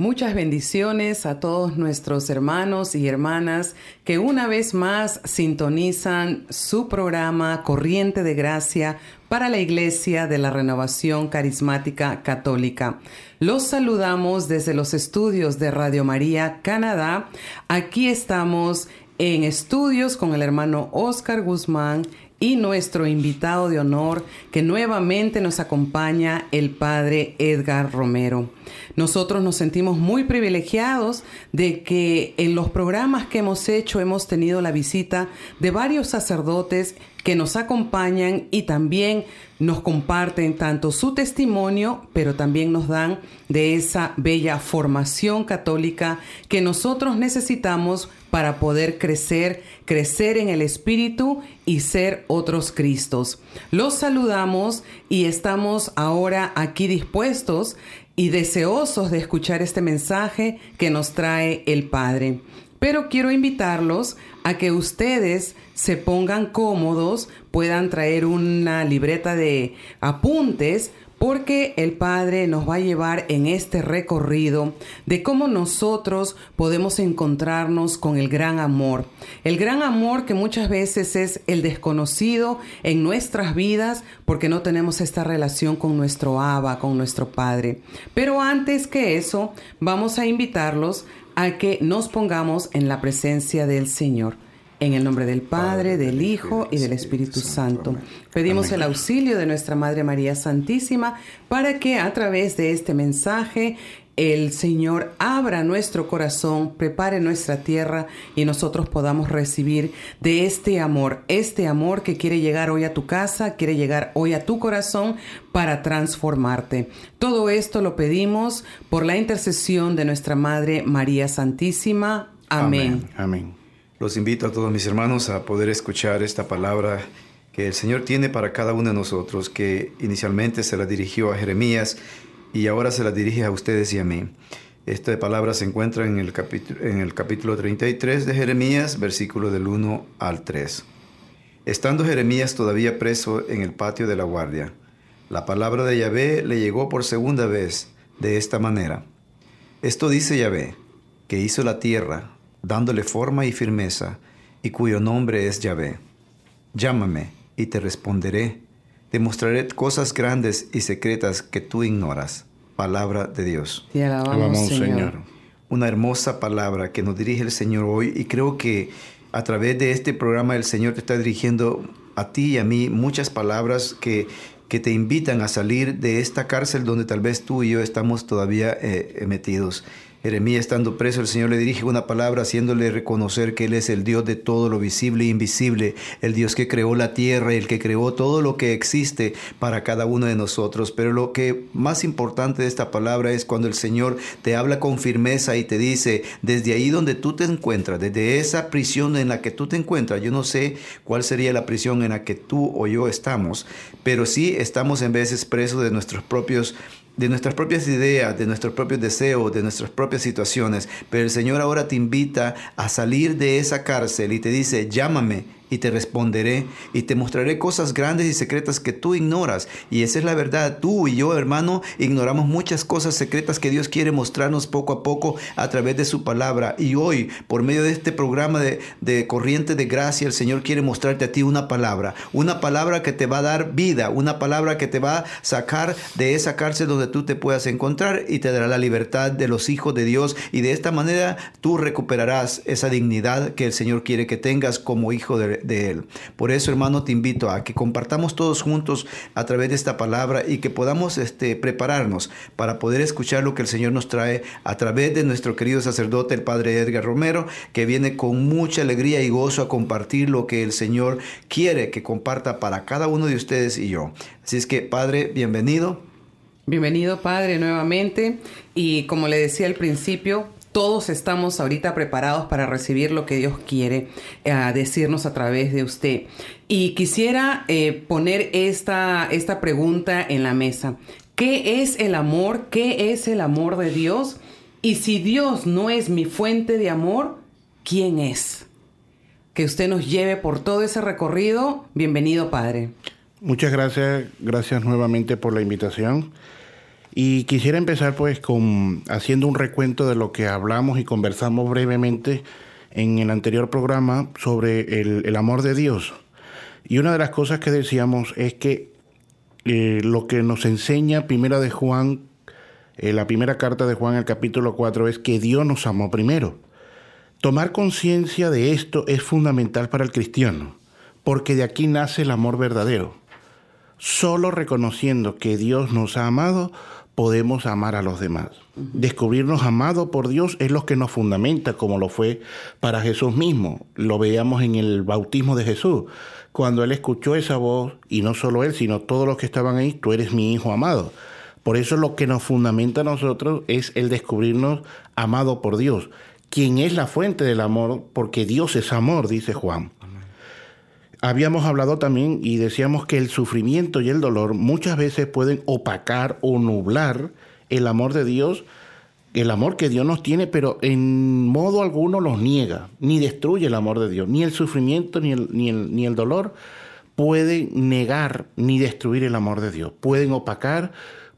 Muchas bendiciones a todos nuestros hermanos y hermanas que una vez más sintonizan su programa Corriente de Gracia para la Iglesia de la Renovación Carismática Católica. Los saludamos desde los estudios de Radio María Canadá. Aquí estamos en estudios con el hermano Oscar Guzmán y nuestro invitado de honor que nuevamente nos acompaña el padre Edgar Romero. Nosotros nos sentimos muy privilegiados de que en los programas que hemos hecho hemos tenido la visita de varios sacerdotes que nos acompañan y también nos comparten tanto su testimonio, pero también nos dan de esa bella formación católica que nosotros necesitamos para poder crecer, crecer en el Espíritu y ser otros Cristos. Los saludamos y estamos ahora aquí dispuestos y deseosos de escuchar este mensaje que nos trae el Padre. Pero quiero invitarlos a que ustedes se pongan cómodos, puedan traer una libreta de apuntes, porque el Padre nos va a llevar en este recorrido de cómo nosotros podemos encontrarnos con el gran amor. El gran amor que muchas veces es el desconocido en nuestras vidas porque no tenemos esta relación con nuestro Abba, con nuestro Padre. Pero antes que eso, vamos a invitarlos a que nos pongamos en la presencia del Señor. En el nombre del Padre, del Hijo y del Espíritu Santo. Pedimos el auxilio de nuestra Madre María Santísima para que a través de este mensaje el Señor abra nuestro corazón, prepare nuestra tierra y nosotros podamos recibir de este amor, este amor que quiere llegar hoy a tu casa, quiere llegar hoy a tu corazón para transformarte. Todo esto lo pedimos por la intercesión de nuestra Madre María Santísima. Amén. Amén. Los invito a todos mis hermanos a poder escuchar esta palabra que el Señor tiene para cada uno de nosotros, que inicialmente se la dirigió a Jeremías y ahora se la dirige a ustedes y a mí. Esta palabra se encuentra en el capítulo, en el capítulo 33 de Jeremías, versículo del 1 al 3. Estando Jeremías todavía preso en el patio de la guardia, la palabra de Yahvé le llegó por segunda vez de esta manera. Esto dice Yahvé, que hizo la tierra, dándole forma y firmeza, y cuyo nombre es Yahvé. Llámame y te responderé. Te mostraré cosas grandes y secretas que tú ignoras. Palabra de Dios. Te alabamos, Señor. Una hermosa palabra que nos dirige el Señor hoy y creo que a través de este programa el Señor te está dirigiendo a ti y a mí muchas palabras que, que te invitan a salir de esta cárcel donde tal vez tú y yo estamos todavía eh, metidos. Jeremías estando preso, el Señor le dirige una palabra haciéndole reconocer que Él es el Dios de todo lo visible e invisible, el Dios que creó la tierra, el que creó todo lo que existe para cada uno de nosotros. Pero lo que más importante de esta palabra es cuando el Señor te habla con firmeza y te dice, desde ahí donde tú te encuentras, desde esa prisión en la que tú te encuentras, yo no sé cuál sería la prisión en la que tú o yo estamos, pero sí estamos en veces presos de nuestros propios de nuestras propias ideas, de nuestros propios deseos, de nuestras propias situaciones. Pero el Señor ahora te invita a salir de esa cárcel y te dice, llámame y te responderé y te mostraré cosas grandes y secretas que tú ignoras. Y esa es la verdad. Tú y yo, hermano, ignoramos muchas cosas secretas que Dios quiere mostrarnos poco a poco a través de su palabra. Y hoy, por medio de este programa de, de corriente de gracia, el Señor quiere mostrarte a ti una palabra. Una palabra que te va a dar vida. Una palabra que te va a sacar de esa cárcel donde tú te puedas encontrar y te dará la libertad de los hijos de Dios. Y de esta manera tú recuperarás esa dignidad que el Señor quiere que tengas como hijo de, de Él. Por eso, hermano, te invito a que compartamos todos juntos a través de esta palabra y que podamos este, prepararnos para poder escuchar lo que el Señor nos trae a través de nuestro querido sacerdote, el Padre Edgar Romero, que viene con mucha alegría y gozo a compartir lo que el Señor quiere que comparta para cada uno de ustedes y yo. Así es que, Padre, bienvenido. Bienvenido, Padre, nuevamente. Y como le decía al principio, todos estamos ahorita preparados para recibir lo que Dios quiere eh, decirnos a través de usted. Y quisiera eh, poner esta, esta pregunta en la mesa. ¿Qué es el amor? ¿Qué es el amor de Dios? Y si Dios no es mi fuente de amor, ¿quién es? Que usted nos lleve por todo ese recorrido. Bienvenido, Padre. Muchas gracias, gracias nuevamente por la invitación. Y quisiera empezar pues con haciendo un recuento de lo que hablamos y conversamos brevemente en el anterior programa sobre el, amor de Dios. Y una de las cosas que decíamos es que eh, lo que nos enseña Primera de Juan, eh, la primera carta de Juan, el capítulo 4, es que Dios nos amó primero. Tomar conciencia de esto es fundamental para el cristiano, porque de aquí nace el amor verdadero. Solo reconociendo que Dios nos ha amado, podemos amar a los demás. Descubrirnos amados por Dios es lo que nos fundamenta, como lo fue para Jesús mismo. Lo veíamos en el bautismo de Jesús. Cuando Él escuchó esa voz, y no solo Él, sino todos los que estaban ahí, tú eres mi hijo amado. Por eso lo que nos fundamenta a nosotros es el descubrirnos amado por Dios, quien es la fuente del amor, porque Dios es amor, dice Juan. Habíamos hablado también y decíamos que el sufrimiento y el dolor muchas veces pueden opacar o nublar el amor de Dios, el amor que Dios nos tiene, pero en modo alguno los niega, ni destruye el amor de Dios. Ni el sufrimiento ni el, ni el, ni el dolor pueden negar ni destruir el amor de Dios. Pueden opacar,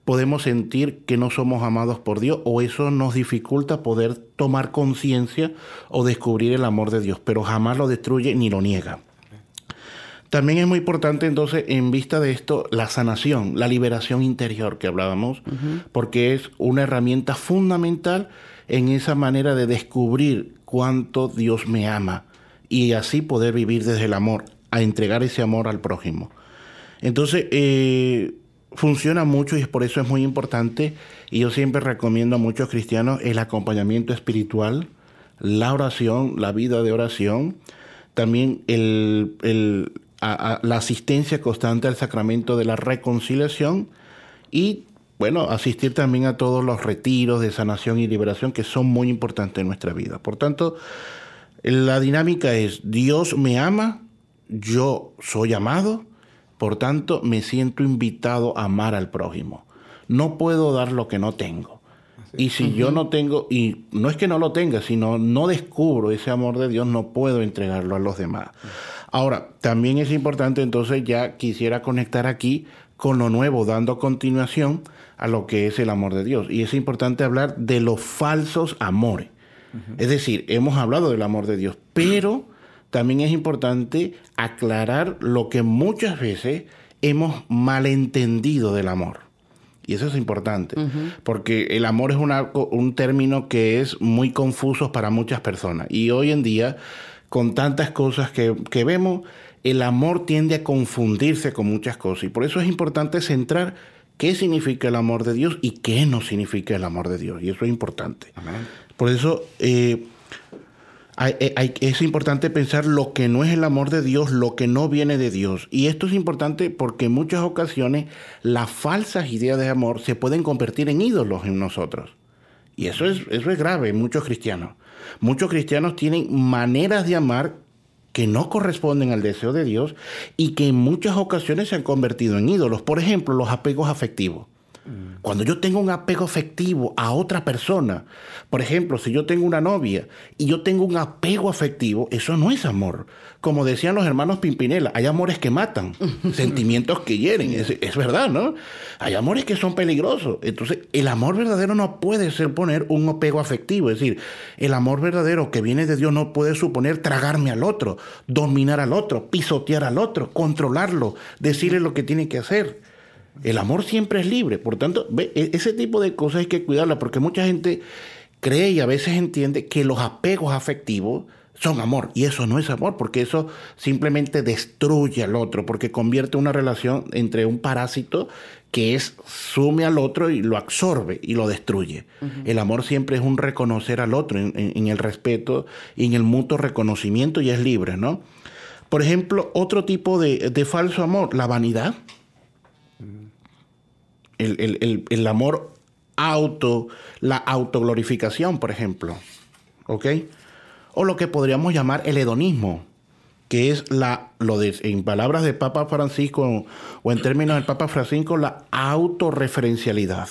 podemos sentir que no somos amados por Dios o eso nos dificulta poder tomar conciencia o descubrir el amor de Dios, pero jamás lo destruye ni lo niega. También es muy importante entonces, en vista de esto, la sanación, la liberación interior que hablábamos, porque es una herramienta fundamental en esa manera de descubrir cuánto Dios me ama y así poder vivir desde el amor, a entregar ese amor al prójimo. Entonces, eh, funciona mucho y por eso es muy importante y yo siempre recomiendo a muchos cristianos el acompañamiento espiritual, la oración, la vida de oración, también el, el a, a la asistencia constante al sacramento de la reconciliación y, bueno, asistir también a todos los retiros de sanación y liberación que son muy importantes en nuestra vida. Por tanto, la dinámica es, Dios me ama, yo soy amado, por tanto, me siento invitado a amar al prójimo. No puedo dar lo que no tengo. Y si yo no tengo, y no es que no lo tenga, sino no descubro ese amor de Dios, no puedo entregarlo a los demás. Ahora, también es importante, entonces ya quisiera conectar aquí con lo nuevo, dando continuación a lo que es el amor de Dios. Y es importante hablar de los falsos amores. Es decir, hemos hablado del amor de Dios, pero también es importante aclarar lo que muchas veces hemos malentendido del amor. Y eso es importante, porque el amor es una, un término que es muy confuso para muchas personas. Y hoy en día con tantas cosas que, que vemos, el amor tiende a confundirse con muchas cosas. Y por eso es importante centrar qué significa el amor de Dios y qué no significa el amor de Dios. Y eso es importante. Por eso eh, hay, es importante pensar lo que no es el amor de Dios, lo que no viene de Dios. Y esto es importante porque en muchas ocasiones las falsas ideas de amor se pueden convertir en ídolos en nosotros. Y eso es, eso es grave en muchos cristianos. Muchos cristianos tienen maneras de amar que no corresponden al deseo de Dios y que en muchas ocasiones se han convertido en ídolos. Por ejemplo, los apegos afectivos. Cuando yo tengo un apego afectivo a otra persona, por ejemplo, si yo tengo una novia y yo tengo un apego afectivo, eso no es amor. Como decían los hermanos Pimpinela, hay amores que matan, sentimientos que hieren, es, es, verdad, ¿no? Hay amores que son peligrosos. Entonces, el amor verdadero no puede ser poner un apego afectivo, es decir, el amor verdadero que viene de Dios no puede suponer tragarme al otro, dominar al otro, pisotear al otro, controlarlo, decirle lo que tiene que hacer. El amor siempre es libre. Por tanto, e, ese tipo de cosas hay que cuidarla porque mucha gente cree y a veces entiende que los apegos afectivos son amor. Y eso no es amor, porque eso simplemente destruye al otro, porque convierte una relación entre un parásito que es sume al otro y lo absorbe y lo destruye. El amor siempre es un reconocer al otro en, el respeto y en el mutuo reconocimiento y es libre, ¿no? Por ejemplo, otro tipo de, de falso amor, la vanidad el, amor auto, la autoglorificación, por ejemplo. ¿Ok? O lo que podríamos llamar el hedonismo, que es la, lo de, en palabras del Papa Francisco o en términos del Papa Francisco, la autorreferencialidad.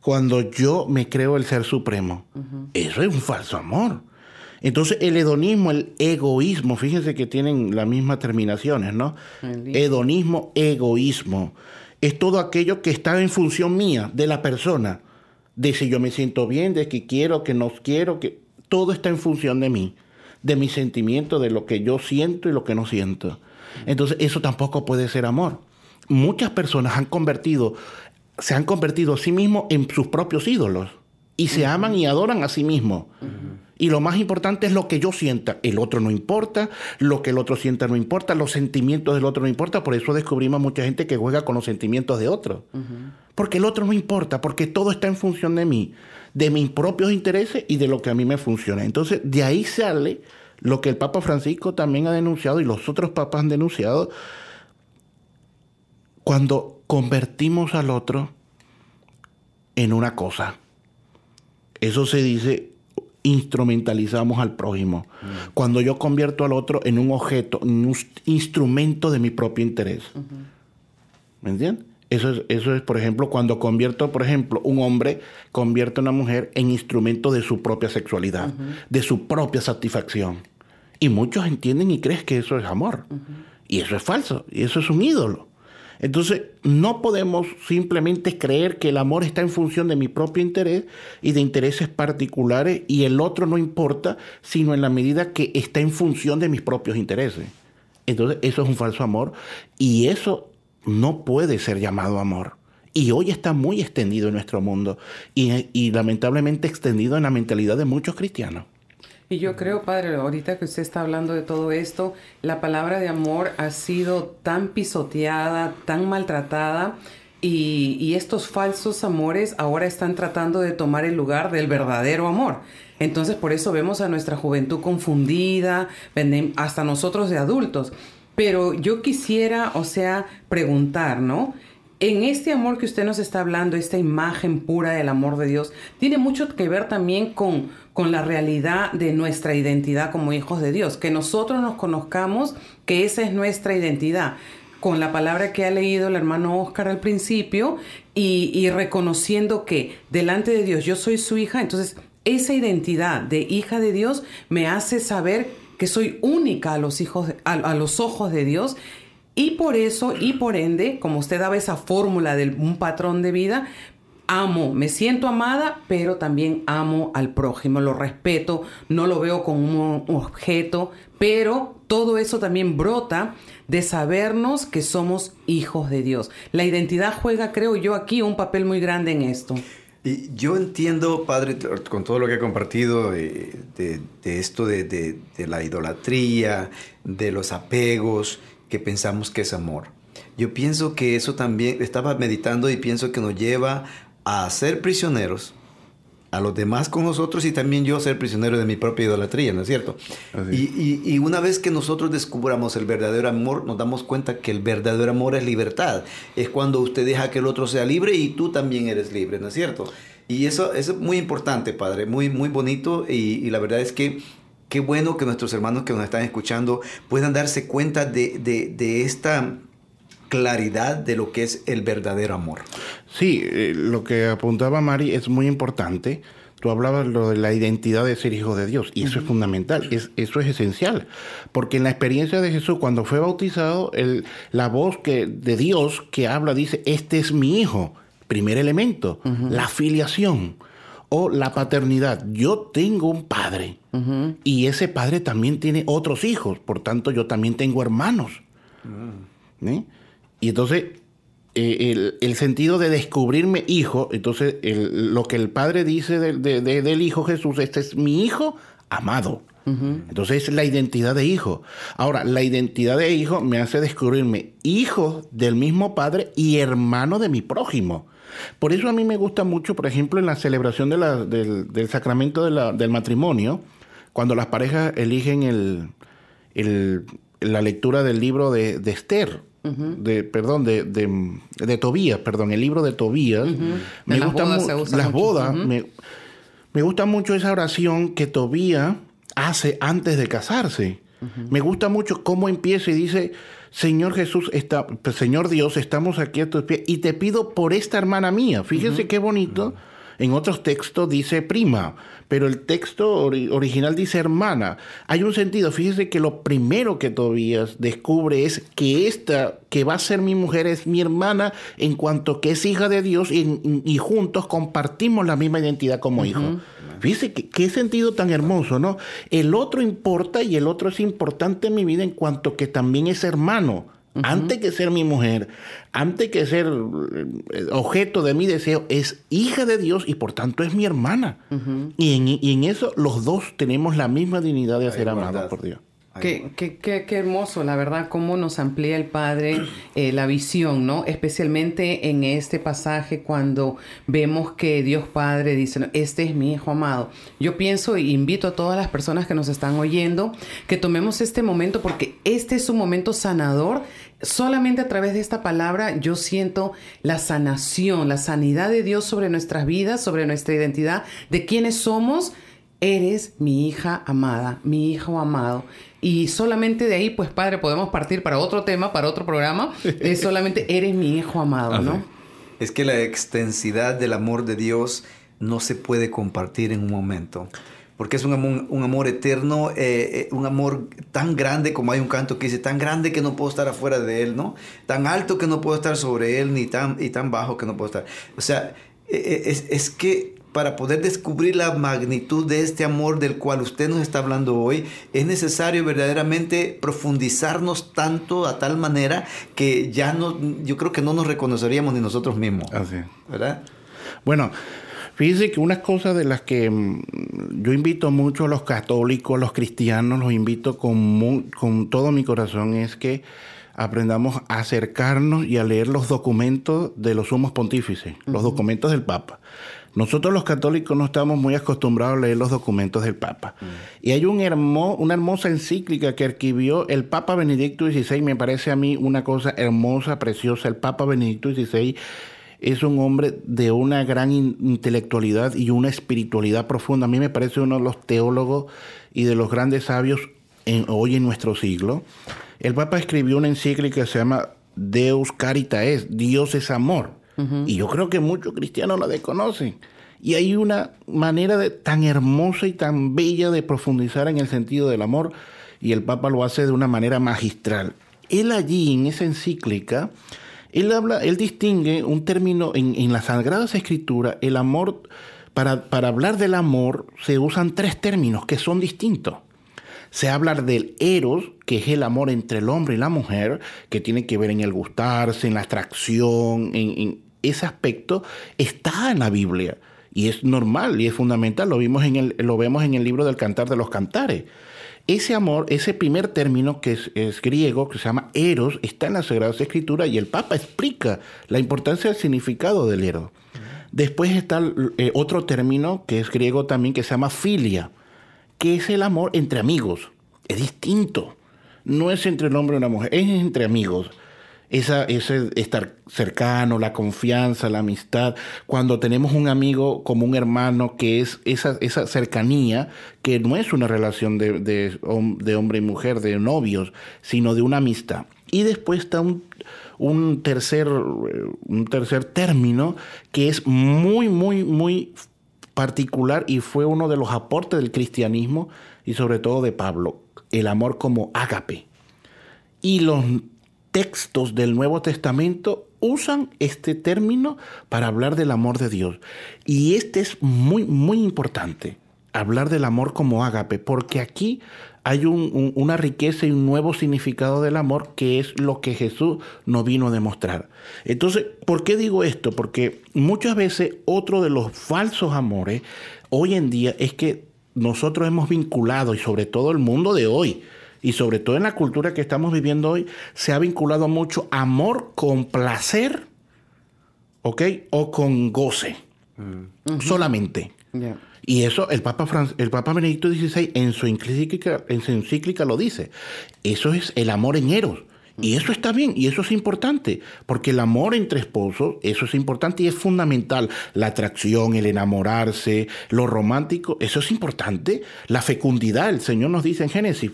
Cuando yo me creo el ser supremo. Eso es un falso amor. Entonces, el hedonismo, el egoísmo, fíjense que tienen las mismas terminaciones, ¿no? Hedonismo, egoísmo es todo aquello que está en función mía, de la persona, de si yo me siento bien, de que quiero, que no quiero, que todo está en función de mí, de mi sentimiento, de lo que yo siento y lo que no siento. Entonces, eso tampoco puede ser amor. Muchas personas han convertido, se han convertido a sí mismos en sus propios ídolos y se aman y adoran a sí mismos. Y lo más importante es lo que yo sienta. El otro no importa, lo que el otro sienta no importa, los sentimientos del otro no importa. Por eso descubrimos mucha gente que juega con los sentimientos de otro. Porque el otro no importa, porque todo está en función de mí, de mis propios intereses y de lo que a mí me funciona. Entonces, de ahí sale lo que el Papa Francisco también ha denunciado y los otros papas han denunciado. Cuando convertimos al otro en una cosa. Eso se dice instrumentalizamos al prójimo. Cuando yo convierto al otro en un objeto, en un instrumento de mi propio interés. ¿Me entiendes? Eso es, eso es, por ejemplo, cuando convierto, por ejemplo, un hombre convierte a una mujer en instrumento de su propia sexualidad, de su propia satisfacción. Y muchos entienden y creen que eso es amor. Y eso es falso, y eso es un ídolo. Entonces, no podemos simplemente creer que el amor está en función de mi propio interés y de intereses particulares y el otro no importa, sino en la medida que está en función de mis propios intereses. Entonces, eso es un falso amor y eso no puede ser llamado amor. Y hoy está muy extendido en nuestro mundo y, lamentablemente extendido en la mentalidad de muchos cristianos. Y yo creo, padre, ahorita que usted está hablando de todo esto, la palabra de amor ha sido tan pisoteada, tan maltratada. Y, estos falsos amores ahora están tratando de tomar el lugar del verdadero amor. Entonces por eso vemos a nuestra juventud confundida, hasta nosotros de adultos. Pero yo quisiera, o sea, preguntar, ¿no? En este amor que usted nos está hablando, esta imagen pura del amor de Dios, tiene mucho que ver también con, con la realidad de nuestra identidad como hijos de Dios, que nosotros nos conozcamos que esa es nuestra identidad. Con la palabra que ha leído el hermano Oscar al principio y, reconociendo que delante de Dios yo soy su hija, entonces esa identidad de hija de Dios me hace saber que soy única a los, hijos, a los ojos de Dios. Y por eso y por ende, como usted daba esa fórmula de un patrón de vida, amo, me siento amada, pero también amo al prójimo, lo respeto, no lo veo como un objeto, pero todo eso también brota de sabernos que somos hijos de Dios. La identidad juega, creo yo, aquí un papel muy grande en esto. Y yo entiendo, Padre, con todo lo que ha compartido de, esto de, de la idolatría, de los apegos, que pensamos que es amor. Yo pienso que eso también, estaba meditando y pienso que nos lleva a ser prisioneros a los demás con nosotros y también yo a ser prisionero de mi propia idolatría, ¿no es cierto? Y, y, una vez que nosotros descubramos el verdadero amor, nos damos cuenta que el verdadero amor es libertad. Es cuando usted deja que el otro sea libre y tú también eres libre, ¿no es cierto? Y eso, es muy importante, Padre, muy, muy bonito y, y la verdad es que Qué bueno que nuestros hermanos que nos están escuchando puedan darse cuenta de, esta claridad de lo que es el verdadero amor. Sí, eh, lo que apuntaba Mari es muy importante. Tú hablabas lo de la identidad de ser hijo de Dios y eso es fundamental, es, eso es esencial, porque en la experiencia de Jesús cuando fue bautizado, el, la voz que, de Dios que habla dice, este es mi hijo, primer elemento, la filiación o la paternidad. Yo tengo un padre y ese padre también tiene otros hijos, por tanto yo también tengo hermanos. ¿Eh? Y entonces eh, el, sentido de descubrirme hijo, entonces lo que el padre dice del hijo Jesús, este es mi hijo amado. Entonces es la identidad de hijo. Ahora, la identidad de hijo me hace descubrirme hijo del mismo padre y hermano de mi prójimo. Por eso a mí me gusta mucho, por ejemplo, en la celebración del, sacramento del matrimonio, cuando las parejas eligen el, la lectura del libro de, de Esther de, perdón, de, de, Tobías, perdón, el libro de Tobías. Me gusta mucho las bodas, me, me, gusta mucho esa oración que Tobías hace antes de casarse. Me gusta mucho cómo empieza y dice, Señor Jesús, está, Señor Dios, estamos aquí a tus pies y te pido por esta hermana mía. Fíjese qué bonito. En otros textos dice prima, pero el texto original dice hermana. Hay un sentido, fíjese que lo primero que Tobías descubre es que esta que va a ser mi mujer es mi hermana en cuanto que es hija de Dios y, juntos compartimos la misma identidad como hijo. Fíjese qué sentido tan hermoso, ¿no? El otro importa y el otro es importante en mi vida en cuanto que también es hermano. Antes que ser mi mujer, antes que ser eh, objeto de mi deseo, es hija de Dios y por tanto es mi hermana. y, en, y, en, eso los dos tenemos la misma dignidad de ser amados por Dios. Qué, qué, qué, qué, hermoso, la verdad, cómo nos amplía el Padre eh, la visión, ¿no? Especialmente en este pasaje cuando vemos que Dios Padre dice, este es mi Hijo amado. Yo pienso e invito a todas las personas que nos están oyendo que tomemos este momento porque este es un momento sanador. Solamente a través de esta palabra yo siento la sanación, la sanidad de Dios sobre nuestras vidas, sobre nuestra identidad, de quiénes somos. Eres mi hija amada, mi hijo amado. Y solamente de ahí, pues Padre, podemos partir para otro tema, para otro programa. Es solamente eres mi hijo amado, ¿no? Es que la extensidad del amor de Dios no se puede compartir en un momento. Porque es un amor, un amor eterno, eh, eh, un amor tan grande como hay un canto que dice, tan grande que no puedo estar afuera de él, ¿no? Tan alto que no puedo estar sobre él, ni tan, y tan bajo que no puedo estar. O sea, eh, es, es que para poder descubrir la magnitud de este amor del cual usted nos está hablando hoy, es necesario verdaderamente profundizarnos tanto a tal manera que ya no, yo creo que no nos reconoceríamos ni nosotros mismos. Así. ¿Verdad? Bueno, fíjese que una cosa de las que mm, yo invito mucho a los católicos, a los cristianos, los invito con, con todo mi corazón, es que aprendamos a acercarnos y a leer los documentos de los sumos pontífices, los documentos del Papa. Nosotros los católicos no estamos muy acostumbrados a leer los documentos del Papa. Mm. Y hay un una hermosa encíclica que escribió el Papa Benedicto XVI, me parece a mí una cosa hermosa, preciosa. El Papa Benedicto XVI es un hombre de una gran intelectualidad y una espiritualidad profunda. A mí me parece uno de los teólogos y de los grandes sabios hoy en nuestro siglo. El Papa escribió una encíclica que se llama Deus Caritaes, Dios es amor. Y yo creo que muchos cristianos la desconocen. Y hay una manera de, tan hermosa y tan bella de profundizar en el sentido del amor, y el Papa lo hace de una manera magistral. Él allí, en esa encíclica, él habla, él distingue un término en, en las Sagradas Escrituras, el amor, para, para hablar del amor se usan tres términos que son distintos. Se habla del eros, que es el amor entre el hombre y la mujer, que tiene que ver en el gustarse, en la atracción, en, ese aspecto está en la Biblia y es normal y es fundamental. Lo, vimos en el, lo vemos en el libro del Cantar de los Cantares. Ese amor, ese primer término que es, griego, que se llama eros, está en la Sagrada Escritura y el Papa explica la importancia del significado del eros. Después está eh, otro término que es griego también que se llama filia, que es el amor entre amigos. Es distinto. No es entre el hombre y una mujer, es entre amigos. Esa, ese estar cercano, la confianza, la amistad, cuando tenemos un amigo como un hermano, que es esa, esa cercanía, que no es una relación de, de, hombre y mujer, de novios, sino de una amistad. Y después está un, un, tercer, un tercer término que es muy, muy, muy particular y fue uno de los aportes del cristianismo y sobre todo de Pablo, el amor como ágape. Y los textos del Nuevo Testamento usan este término para hablar del amor de Dios. Y este es muy, muy importante, hablar del amor como ágape, porque aquí hay una riqueza y un nuevo significado del amor que es lo que Jesús nos vino a demostrar. Entonces, ¿por qué digo esto? Porque muchas veces otro de los falsos amores hoy en día es que nosotros hemos vinculado, y sobre todo el mundo de hoy, y sobre todo en la cultura que estamos viviendo hoy, se ha vinculado mucho amor con placer, ¿ok? O con goce, mm. solamente. Y eso el Papa, el Papa Benedicto XVI en su, encíclica, en su encíclica lo dice. Eso es el amor en eros. Y eso está bien, y eso es importante, porque el amor entre esposos, eso es importante y es fundamental. La atracción, el enamorarse, lo romántico, eso es importante. La fecundidad, el Señor nos dice en Génesis,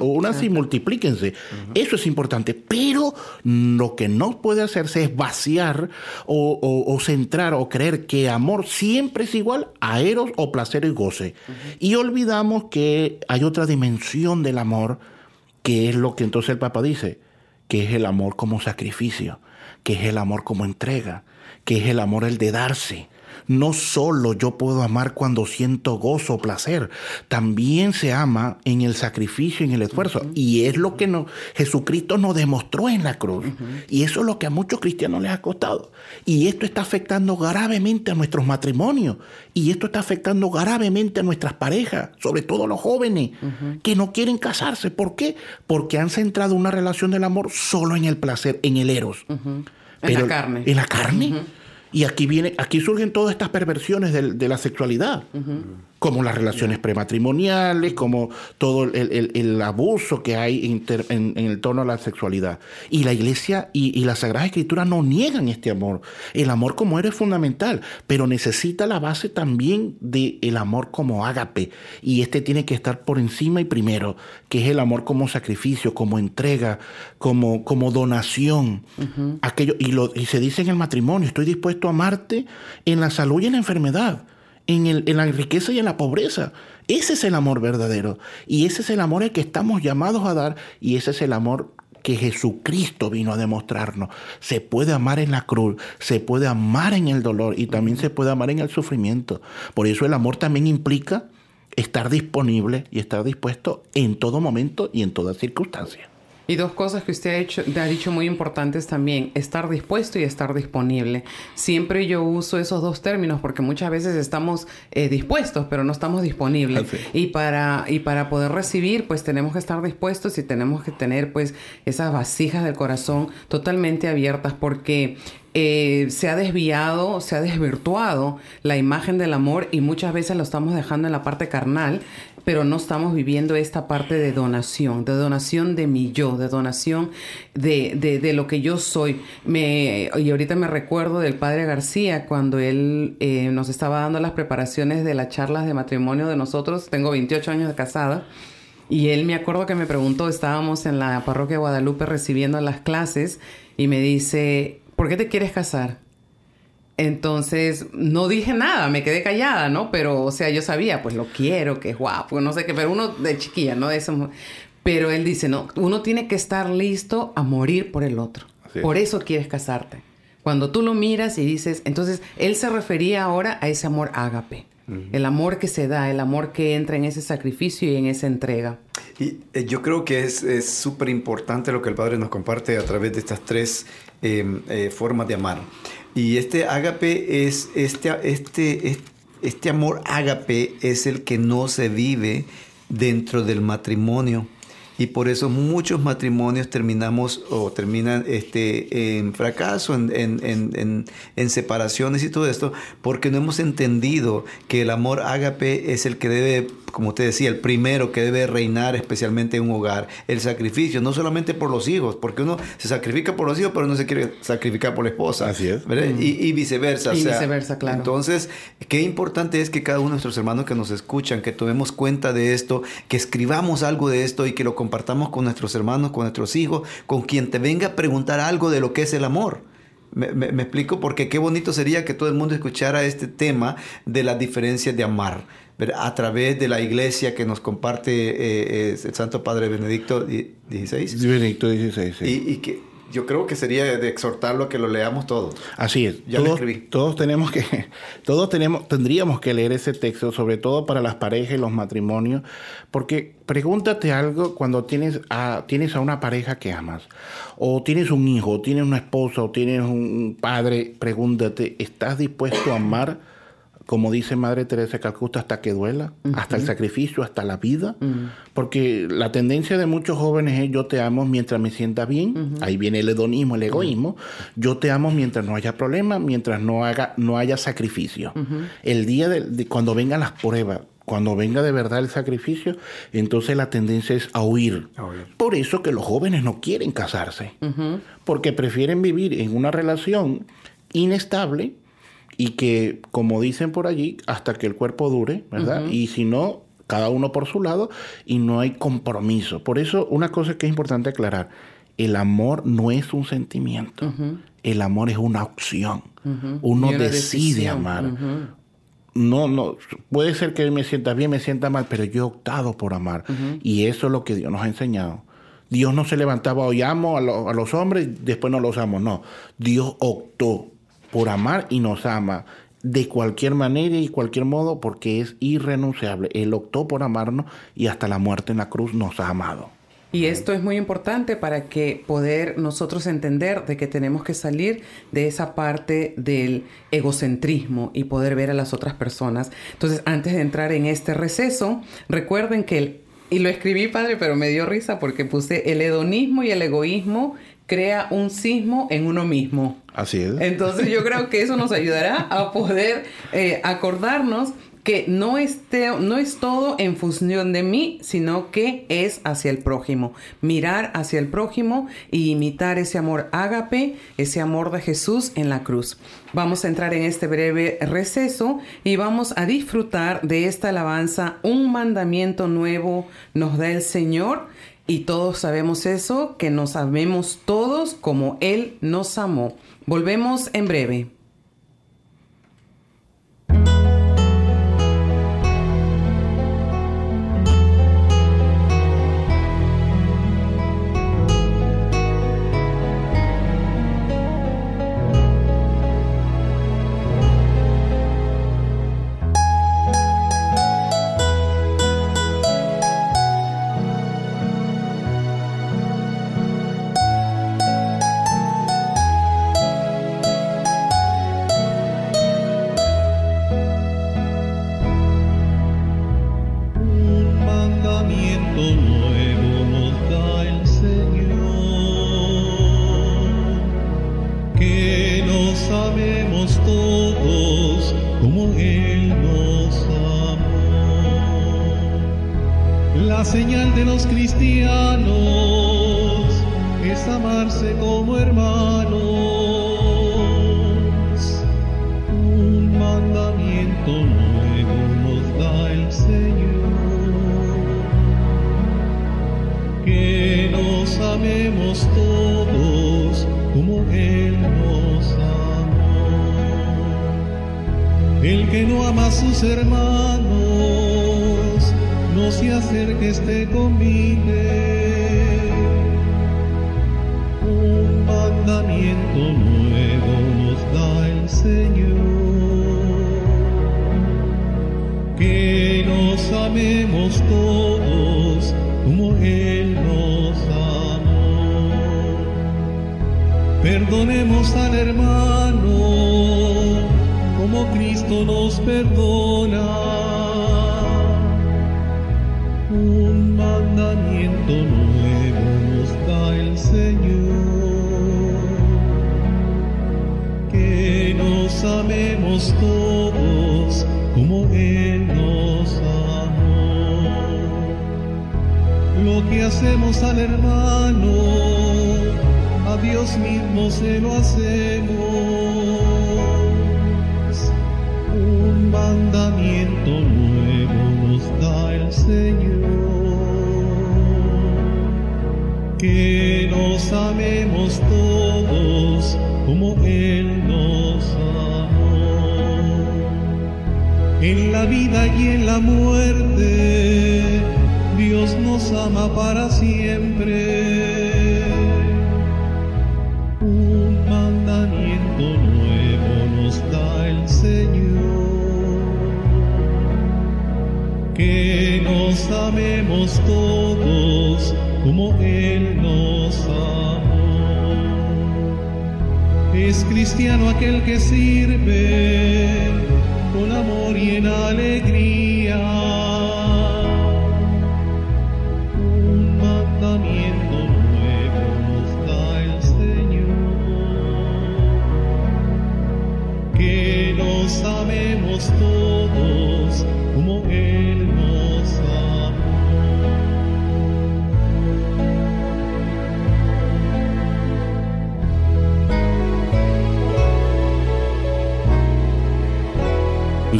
unas y multiplíquense. Eso es importante, pero lo que no puede hacerse es vaciar o, centrar o creer que amor siempre es igual a eros o placer y goce. Y olvidamos que hay otra dimensión del amor, que es lo que entonces el Papa dice que es el amor como sacrificio, que es el amor como entrega, que es el amor el de darse, no solo yo puedo amar cuando siento gozo o placer, también se ama en el sacrificio, en el esfuerzo. Y es lo que no, Jesucristo nos demostró en la cruz. Y eso es lo que a muchos cristianos les ha costado. Y esto está afectando gravemente a nuestros matrimonios. Y esto está afectando gravemente a nuestras parejas, sobre todo los jóvenes, que no quieren casarse. ¿Por qué? Porque han centrado una relación del amor solo en el placer, en el eros. en la carne. En la carne. Y aquí viene, aquí surgen todas estas perversiones de, la sexualidad como las relaciones prematrimoniales, como todo el, abuso que hay en, el torno a la sexualidad. Y la iglesia y, la Sagrada Escritura no niegan este amor. El amor como héroe es fundamental, pero necesita la base también del el amor como ágape. Y este tiene que estar por encima y primero, que es el amor como sacrificio, como entrega, como, como donación. Aquello, y, lo, y se dice en el matrimonio, estoy dispuesto a amarte en la salud y en la enfermedad en, la riqueza y en la pobreza. Ese es el amor verdadero. Y ese es el amor el que estamos llamados a dar. Y ese es el amor que Jesucristo vino a demostrarnos. Se puede amar en la cruz, se puede amar en el dolor y también se puede amar en el sufrimiento. Por eso el amor también implica estar disponible y estar dispuesto en todo momento y en toda circunstancia. Y dos cosas que usted ha, hecho, ha dicho muy importantes también, estar dispuesto y estar disponible. Siempre yo uso esos dos términos porque muchas veces estamos eh, dispuestos, pero no estamos disponibles. Y, para, y para poder recibir, pues tenemos que estar dispuestos y tenemos que tener pues esas vasijas del corazón totalmente abiertas porque eh, se ha desviado, se ha desvirtuado la imagen del amor y muchas veces lo estamos dejando en la parte carnal pero no estamos viviendo esta parte de donación, de donación de mi yo, de donación de, de, lo que yo soy. Me, y ahorita me recuerdo del padre García cuando él eh, nos estaba dando las preparaciones de las charlas de matrimonio de nosotros. Tengo 28 años de casada. Y él me acuerdo que me preguntó, estábamos en la parroquia de Guadalupe recibiendo las clases y me dice, ¿por qué te quieres casar? Entonces, no dije nada, me quedé callada, ¿no? Pero, o sea, yo sabía, pues lo quiero, que es guapo, no sé qué, pero uno de chiquilla, ¿no? De eso, pero él dice, no, uno tiene que estar listo a morir por el otro. Por eso quieres casarte. Cuando tú lo miras y dices, entonces, él se refería ahora a ese amor ágape. El amor que se da, el amor que entra en ese sacrificio y en esa entrega. Y eh, yo creo que es súper importante lo que el Padre nos comparte a través de estas tres em, eh, formas de amar. Y este ágape es, este, este, este amor ágape es el que no se vive dentro del matrimonio. Y por eso muchos matrimonios terminamos o terminan este, en fracaso, en, en, en, separaciones y todo esto, porque no hemos entendido que el amor ágape es el que debe como usted decía, el primero que debe reinar especialmente en un hogar, el sacrificio, no solamente por los hijos, porque uno se sacrifica por los hijos, pero no se quiere sacrificar por la esposa. Así es. Y, viceversa. Y viceversa, claro. Entonces, qué importante es que cada uno de nuestros hermanos que nos escuchan, que tomemos cuenta de esto, que escribamos algo de esto y que lo compartamos con nuestros hermanos, con nuestros hijos, con quien te venga a preguntar algo de lo que es el amor. Me, explico porque qué bonito sería que todo el mundo escuchara este tema de las diferencias de amar a través de la iglesia que nos comparte eh, el Santo Padre Benedicto XVI. Benedicto XVI, sí. Y, y que yo creo que sería de exhortarlo a que lo leamos todos. Así es. Ya todos, escribí. Todos tenemos que, todos tenemos, tendríamos que leer ese texto, sobre todo para las parejas y los matrimonios, porque pregúntate algo cuando tienes a, tienes a una pareja que amas, o tienes un hijo, o tienes una esposa, o tienes un padre, pregúntate, ¿estás dispuesto a amar? Como dice Madre Teresa de Calcuta, hasta que duela, hasta el sacrificio, hasta la vida, porque la tendencia de muchos jóvenes es yo te amo mientras me sienta bien, ahí viene el hedonismo, el egoísmo, yo te amo mientras no haya problema, mientras no, haga, no haya sacrificio. El día de, cuando vengan las pruebas, cuando venga de verdad el sacrificio, entonces la tendencia es a huir. Por eso que los jóvenes no quieren casarse, porque prefieren vivir en una relación inestable, y que, como dicen por allí, hasta que el cuerpo dure, ¿verdad? Y si no, cada uno por su lado y no hay compromiso. Por eso, una cosa que es importante aclarar, el amor no es un sentimiento, el amor es una opción. Uno decide amar. No, no, puede ser que me sienta bien, me sienta mal, pero yo he optado por amar. Y eso es lo que Dios nos ha enseñado. Dios no se levantaba, hoy amo a, a los hombres, después no los amo. No, Dios optó por amar y nos ama de cualquier manera y cualquier modo porque es irrenunciable. Él optó por amarnos y hasta la muerte en la cruz nos ha amado. Y esto es muy importante para que poder nosotros entender de que tenemos que salir de esa parte del egocentrismo y poder ver a las otras personas. Entonces, antes de entrar en este receso, recuerden que y lo escribí padre, pero me dio risa porque puse el hedonismo y el egoísmo crea un sismo en uno mismo. Así es. Entonces yo creo que eso nos ayudará a poder eh, acordarnos que no, esté, no es todo en función de mí, sino que es hacia el prójimo. Mirar hacia el prójimo y imitar ese amor ágape, ese amor de Jesús en la cruz. Vamos a entrar en este breve receso y vamos a disfrutar de esta alabanza. Un mandamiento nuevo nos da el Señor y todos sabemos eso, que nos amemos todos como Él nos amó. Volvemos en breve. Lo que hacemos al hermano, a Dios mismo se lo hacemos. Un mandamiento nuevo nos da el Señor, que nos amemos todos como Él nos amó. En la vida y en la muerte, Nos ama para siempre. Un mandamiento nuevo nos da el Señor. Que nos amemos todos como Él nos amó. Es cristiano aquel que sirve con amor y en alegría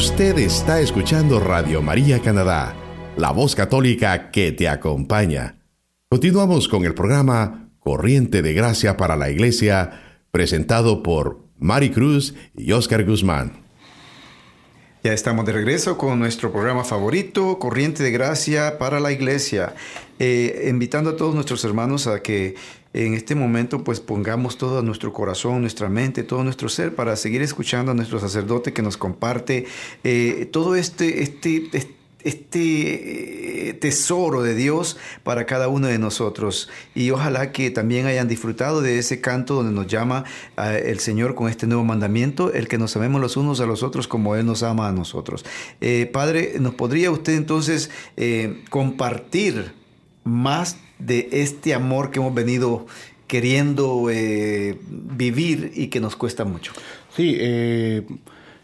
Usted está escuchando Radio María Canadá, la voz católica que te acompaña. Continuamos con el programa Corriente de Gracia para la Iglesia, presentado por Mari Cruz y Oscar Guzmán. Ya estamos de regreso con nuestro programa favorito, Corriente de Gracia para la Iglesia, Eh, invitando a todos nuestros hermanos a que en este momento pues pongamos todo nuestro corazón, nuestra mente, todo nuestro ser para seguir escuchando a nuestro sacerdote que nos comparte eh, todo este, este, este este eh, tesoro de Dios para cada uno de nosotros. Y ojalá que también hayan disfrutado de ese canto donde nos llama eh, el Señor con este nuevo mandamiento, el que nos amemos los unos a los otros como Él nos ama a nosotros. Eh, padre, ¿nos podría usted entonces compartir más de este amor que hemos venido queriendo eh, vivir y que nos cuesta mucho? Sí, eh,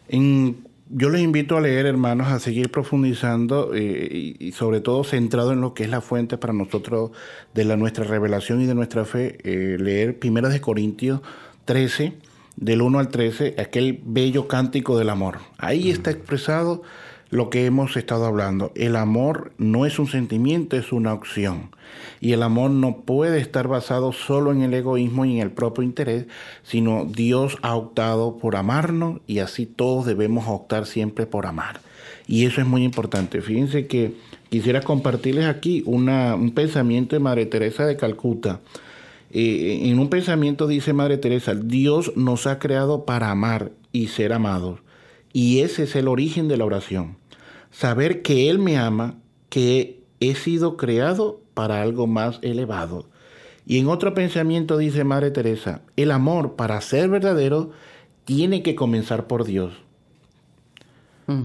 en- yo les invito a leer, hermanos, a seguir profundizando eh, y, y sobre todo centrado en lo que es la fuente para nosotros de la, nuestra revelación y de nuestra fe, leer Primera de Corintios 13, del 1 al 13, aquel bello cántico del amor. Ahí está expresado lo que hemos estado hablando. El amor no es un sentimiento, es una opción. Y el amor no puede estar basado solo en el egoísmo y en el propio interés, sino Dios ha optado por amarnos y así todos debemos optar siempre por amar. Y eso es muy importante. Fíjense que quisiera compartirles aquí un pensamiento de Madre Teresa de Calcuta. Eh, en un pensamiento dice Madre Teresa, Dios nos ha creado para amar y ser amados. Y ese es el origen de la oración. Saber que Él me ama, que he sido creado para algo más elevado. Y en otro pensamiento dice Madre Teresa, el amor para ser verdadero tiene que comenzar por Dios.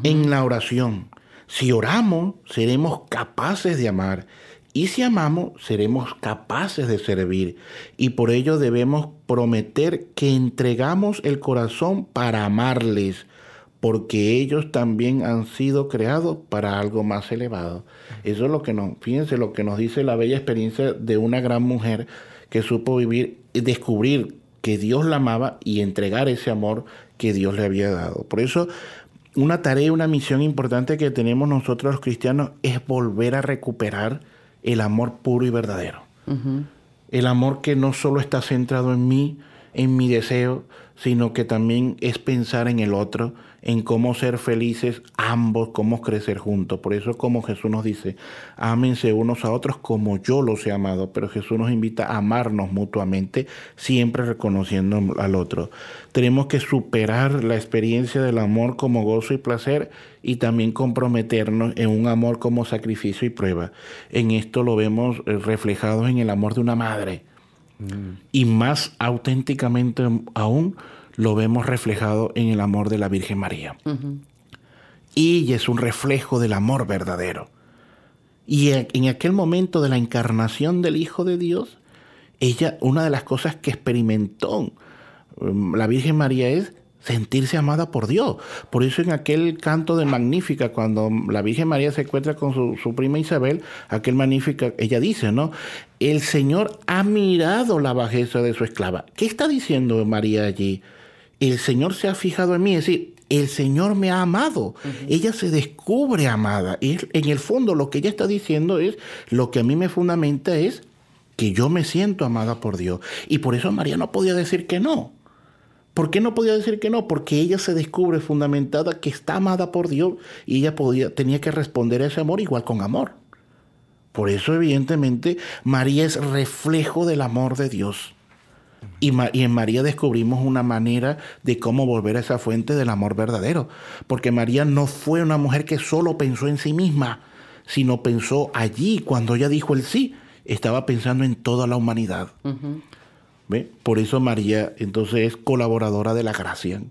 En la oración. Si oramos, seremos capaces de amar. Y si amamos, seremos capaces de servir. Y por ello debemos prometer que entregamos el corazón para amarles, porque ellos también han sido creados para algo más elevado. Eso es lo que nos, fíjense lo que nos dice la bella experiencia de una gran mujer que supo vivir, descubrir que Dios la amaba y entregar ese amor que Dios le había dado. Por eso, una tarea, una misión importante que tenemos nosotros los cristianos es volver a recuperar el amor puro y verdadero. El amor que no solo está centrado en mí, en mi deseo, sino que también es pensar en el otro, en cómo ser felices ambos, cómo crecer juntos. Por eso como Jesús nos dice, ámense unos a otros como yo los he amado, pero Jesús nos invita a amarnos mutuamente, siempre reconociendo al otro. Tenemos que superar la experiencia del amor como gozo y placer y también comprometernos en un amor como sacrificio y prueba. En esto lo vemos eh, reflejado en el amor de una madre y más auténticamente aún lo vemos reflejado en el amor de la Virgen María. Y es un reflejo del amor verdadero. Y en aquel momento de la encarnación del Hijo de Dios, ella, una de las cosas que experimentó um, la Virgen María es sentirse amada por Dios. Por eso en aquel canto de Magnífica, cuando la Virgen María se encuentra con su, su, prima Isabel, aquel Magnífica, ella dice, ¿no? El Señor ha mirado la bajeza de su esclava. ¿Qué está diciendo María allí? El Señor se ha fijado en mí, es decir, el Señor me ha amado. Ella se descubre amada. Y en el fondo lo que ella está diciendo es, lo que a mí me fundamenta es que yo me siento amada por Dios. Y por eso María no podía decir que no. ¿Por qué no podía decir que no? Porque ella se descubre fundamentada que está amada por Dios y ella podía, tenía que responder a ese amor igual con amor. Por eso, evidentemente, María es reflejo del amor de Dios. Y, en María descubrimos una manera de cómo volver a esa fuente del amor verdadero. Porque María no fue una mujer que solo pensó en sí misma, sino pensó allí, cuando ella dijo el sí, estaba pensando en toda la humanidad. Uh Por eso María entonces es colaboradora de la gracia,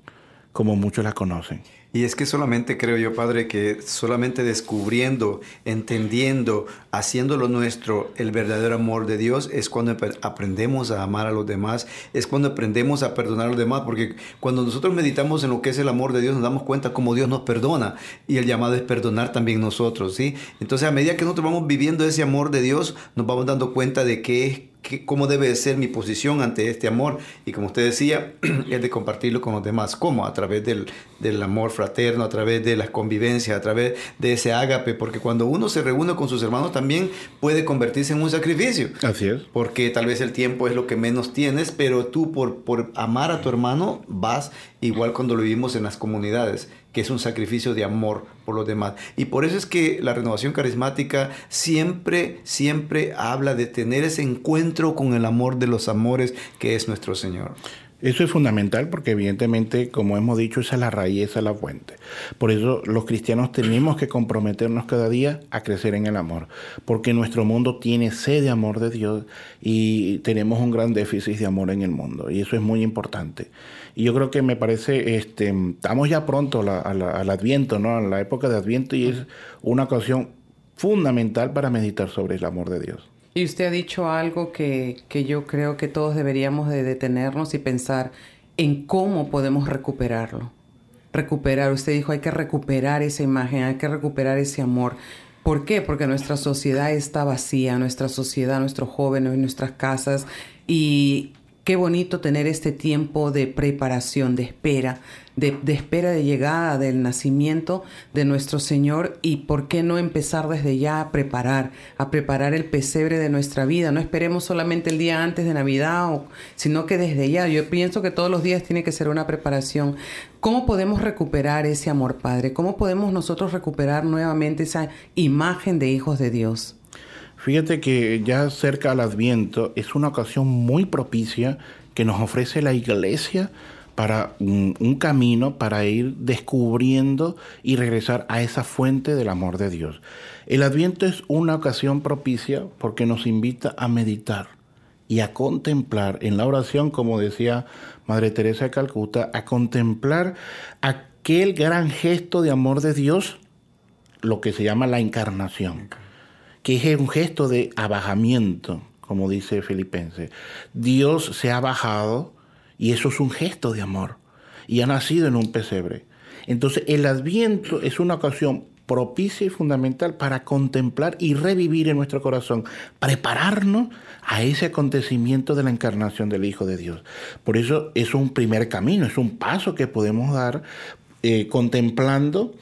como muchos la conocen. Y es que solamente creo yo, Padre, que solamente descubriendo, entendiendo, haciéndolo nuestro el verdadero amor de Dios es cuando aprendemos a amar a los demás, es cuando aprendemos a perdonar a los demás, porque cuando nosotros meditamos en lo que es el amor de Dios nos damos cuenta cómo Dios nos perdona y el llamado es perdonar también nosotros, ¿sí? Entonces a medida que nosotros vamos viviendo ese amor de Dios, nos vamos dando cuenta de que es cómo debe ser mi posición ante este amor. Y como usted decía, es de compartirlo con los demás. ¿Cómo? A través del, del, amor fraterno, a través de la convivencia, a través de ese ágape. Porque cuando uno se reúne con sus hermanos también puede convertirse en un sacrificio. Así es. Porque tal vez el tiempo es lo que menos tienes, pero tú por, por amar a tu hermano vas igual cuando lo vivimos en las comunidades que es un sacrificio de amor por los demás. Y por eso es que la renovación carismática siempre, siempre habla de tener ese encuentro con el amor de los amores que es nuestro Señor. Eso es fundamental porque evidentemente, como hemos dicho, esa es la raíz, esa es la fuente. Por eso los cristianos tenemos que comprometernos cada día a crecer en el amor, porque nuestro mundo tiene sed de amor de Dios y tenemos un gran déficit de amor en el mundo, y eso es muy importante. Y yo creo que me parece, este, estamos ya pronto al Adviento, ¿no? A la época de Adviento y es una ocasión fundamental para meditar sobre el amor de Dios. Y usted ha dicho algo que, que yo creo que todos deberíamos de detenernos y pensar en cómo podemos recuperarlo. Recuperar, usted dijo, hay que recuperar esa imagen, hay que recuperar ese amor. ¿Por qué? Porque nuestra sociedad está vacía, nuestra sociedad, nuestros jóvenes, nuestras casas, y Qué bonito tener este tiempo de preparación, de espera, de, espera de llegada del nacimiento de nuestro Señor y por qué no empezar desde ya a preparar, a preparar el pesebre de nuestra vida. No esperemos solamente el día antes de Navidad, sino que desde ya. Yo pienso que todos los días tiene que ser una preparación. ¿Cómo podemos recuperar ese amor, Padre? ¿Cómo podemos nosotros recuperar nuevamente esa imagen de hijos de Dios? Fíjate que ya cerca al Adviento es una ocasión muy propicia que nos ofrece la iglesia para un, camino para ir descubriendo y regresar a esa fuente del amor de Dios. El Adviento es una ocasión propicia porque nos invita a meditar y a contemplar en la oración, como decía Madre Teresa de Calcuta, a contemplar aquel gran gesto de amor de Dios, lo que se llama la encarnación que es un gesto de abajamiento, como dice Filipense. Dios se ha bajado y eso es un gesto de amor y ha nacido en un pesebre. Entonces el adviento es una ocasión propicia y fundamental para contemplar y revivir en nuestro corazón, prepararnos a ese acontecimiento de la encarnación del Hijo de Dios. Por eso es un primer camino, es un paso que podemos dar eh, contemplando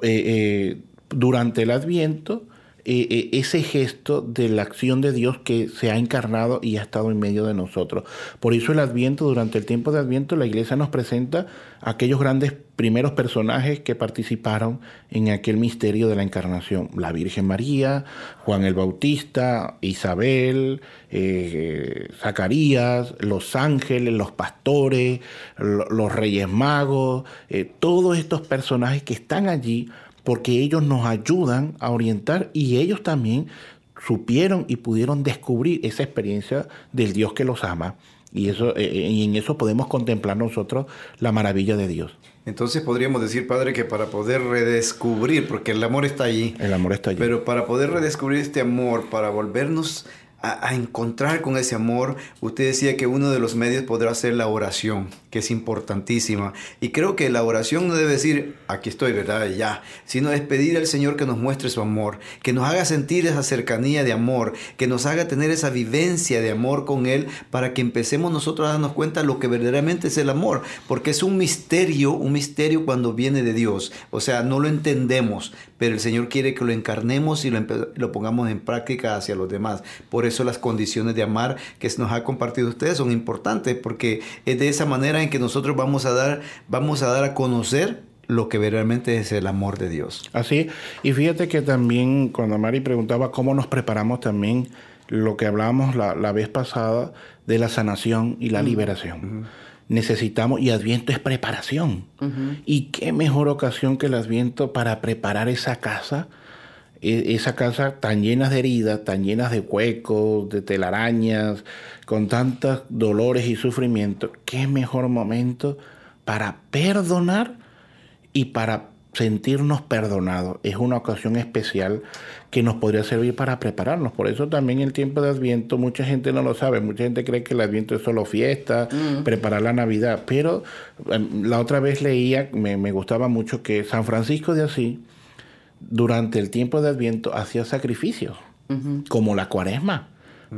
eh, eh, durante el adviento eh, eh, ese gesto de la acción de Dios que se ha encarnado y ha estado en medio de nosotros. Por eso el Adviento, durante el tiempo de Adviento, la iglesia nos presenta aquellos grandes primeros personajes que participaron en aquel misterio de la encarnación. La Virgen María, Juan el Bautista, Isabel, eh, Zacarías, los ángeles, los pastores, los reyes magos, todos estos personajes que están allí porque ellos nos ayudan a orientar y ellos también supieron y pudieron descubrir esa experiencia del Dios que los ama. Y, eso, eh, eh, y en eso podemos contemplar nosotros la maravilla de Dios. Entonces podríamos decir, Padre, que para poder redescubrir, porque el amor está allí. El amor está allí. Pero para poder redescubrir este amor, para volvernos a, encontrar con ese amor. Usted decía que uno de los medios podrá ser la oración, que es importantísima. Y creo que la oración no debe decir, aquí estoy, ¿verdad? Ya, sino es pedir al Señor que nos muestre su amor, que nos haga sentir esa cercanía de amor, que nos haga tener esa vivencia de amor con Él para que empecemos nosotros a darnos cuenta lo que verdaderamente es el amor, porque es un misterio, un misterio cuando viene de Dios. O sea, no lo entendemos, pero el Señor quiere que lo encarnemos y lo, lo pongamos en práctica hacia los demás. Por eso las condiciones de amar que nos ha compartido ustedes son importantes, porque es de esa manera en que nosotros vamos a dar, vamos a dar a conocer lo que verdaderamente es el amor de Dios. Así, y fíjate que también cuando Mari preguntaba cómo nos preparamos también, lo que hablábamos la, vez pasada de la sanación y la liberación. Necesitamos, y Adviento es preparación. Y qué mejor ocasión que el Adviento para preparar esa casa, esa casa tan llena de heridas, tan llenas de huecos, de telarañas, con tantos dolores y sufrimientos. Qué mejor momento para perdonar y para sentirnos perdonados. Es una ocasión especial que nos podría servir para prepararnos. Por eso también el tiempo de Adviento, mucha gente no lo sabe, mucha gente cree que el Adviento es solo fiesta, mm. preparar la Navidad, pero em, la otra vez leía, me, gustaba mucho que San Francisco de Asís, durante el tiempo de Adviento, hacía sacrificios, como la cuaresma,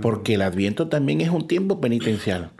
porque el Adviento también es un tiempo penitencial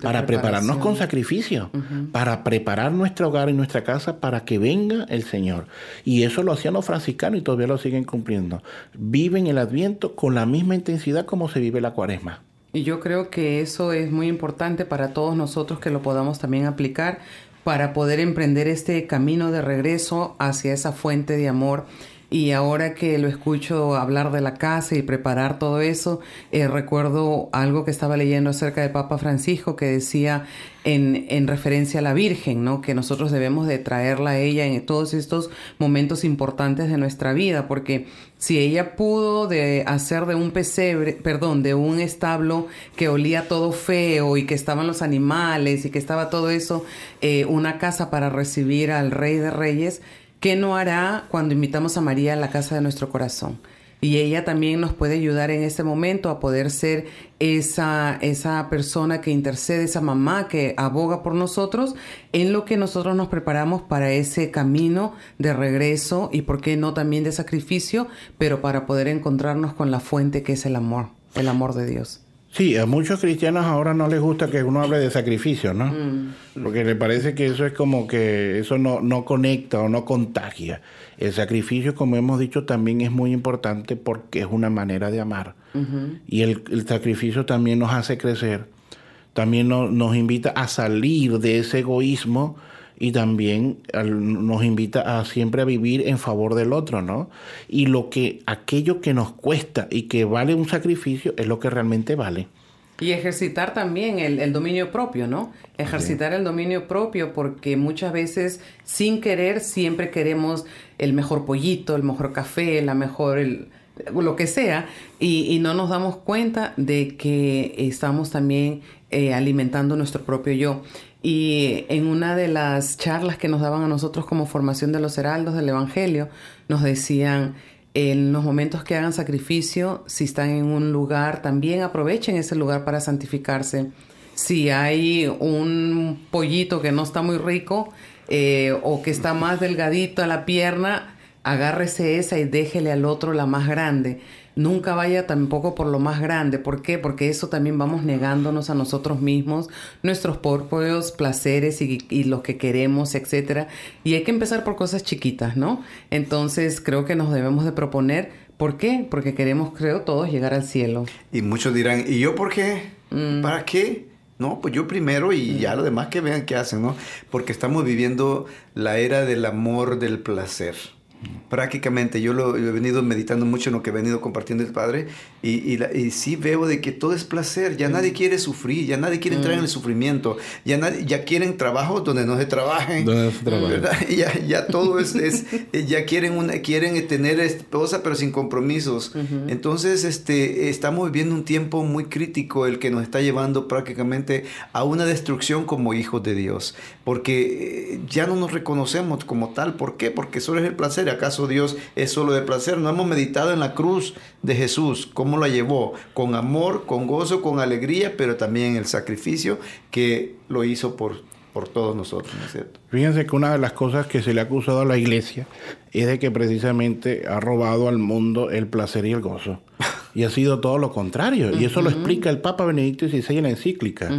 para prepararnos con sacrificio, para preparar nuestro hogar y nuestra casa para que venga el Señor. Y eso lo hacían los franciscanos y todavía lo siguen cumpliendo. Viven el Adviento con la misma intensidad como se vive la Cuaresma. Y yo creo que eso es muy importante para todos nosotros que lo podamos también aplicar para poder emprender este camino de regreso hacia esa fuente de amor. Y ahora que lo escucho hablar de la casa y preparar todo eso, eh, recuerdo algo que estaba leyendo acerca del Papa Francisco que decía en, en, referencia a la Virgen, ¿no? Que nosotros debemos de traerla a ella en todos estos momentos importantes de nuestra vida, porque si ella pudo de hacer de un pesebre, perdón, de un establo que olía todo feo y que estaban los animales y que estaba todo eso, eh, una casa para recibir al Rey de Reyes, ¿Qué no hará cuando invitamos a María a la casa de nuestro corazón? Y ella también nos puede ayudar en ese momento a poder ser esa, esa persona que intercede, esa mamá que aboga por nosotros en lo que nosotros nos preparamos para ese camino de regreso y, por qué no, también de sacrificio, pero para poder encontrarnos con la fuente que es el amor, el amor de Dios. Sí, a muchos cristianos ahora no les gusta que uno hable de sacrificio, ¿no? Mm. Porque les parece que eso es como que eso no, no conecta o no contagia. El sacrificio, como hemos dicho, también es muy importante porque es una manera de amar. Y el, sacrificio también nos hace crecer, también nos invita a salir de ese egoísmo y también nos invita a siempre a vivir en favor del otro, ¿no? Y lo que aquello que nos cuesta y que vale un sacrificio es lo que realmente vale. Y ejercitar también el, dominio propio, ¿no? Ejercitar el dominio propio porque muchas veces sin querer siempre queremos el mejor pollito, el mejor café, la mejor, lo que sea, y, no nos damos cuenta de que estamos también eh, alimentando nuestro propio yo. Y en una de las charlas que nos daban a nosotros como formación de los heraldos del Evangelio, nos decían, en los momentos que hagan sacrificio, si están en un lugar, también aprovechen ese lugar para santificarse. Si hay un pollito que no está muy rico eh, o que está más delgadito a la pierna, agárrese esa y déjele al otro la más grande nunca vaya tampoco por lo más grande. ¿Por qué? Porque eso también vamos negándonos a nosotros mismos, nuestros propios placeres y, y lo que queremos, etcétera. Y hay que empezar por cosas chiquitas, ¿no? Entonces creo que nos debemos de proponer. ¿Por qué? Porque queremos, creo, todos llegar al cielo. Y muchos dirán, ¿y yo por qué? Mm. ¿Para qué? No, pues yo primero y ya lo demás que vean qué hacen, ¿no? Porque estamos viviendo la era del amor del placer prácticamente yo lo he venido meditando mucho en lo que he venido compartiendo el Padre y, y, sí veo de que todo es placer, ya nadie quiere sufrir, ya nadie quiere entrar en el sufrimiento, ya, nadie, ya quieren trabajo donde no se trabajen, Ya, ya todo es, es, ya quieren, una, quieren tener esposa pero sin compromisos. Entonces este, estamos viviendo un tiempo muy crítico el que nos está llevando prácticamente a una destrucción como hijos de Dios, porque eh, ya no nos reconocemos como tal, ¿por qué? Porque solo es el placer placer. ¿Acaso Dios es solo de placer? No hemos meditado en la cruz de Jesús, cómo la llevó, con amor, con gozo, con alegría, pero también el sacrificio que lo hizo por, por todos nosotros, ¿no es cierto? Fíjense que una de las cosas que se le ha acusado a la iglesia es de que precisamente ha robado al mundo el placer y el gozo. Y ha sido todo lo contrario. Y eso lo explica el Papa Benedicto XVI en la encíclica.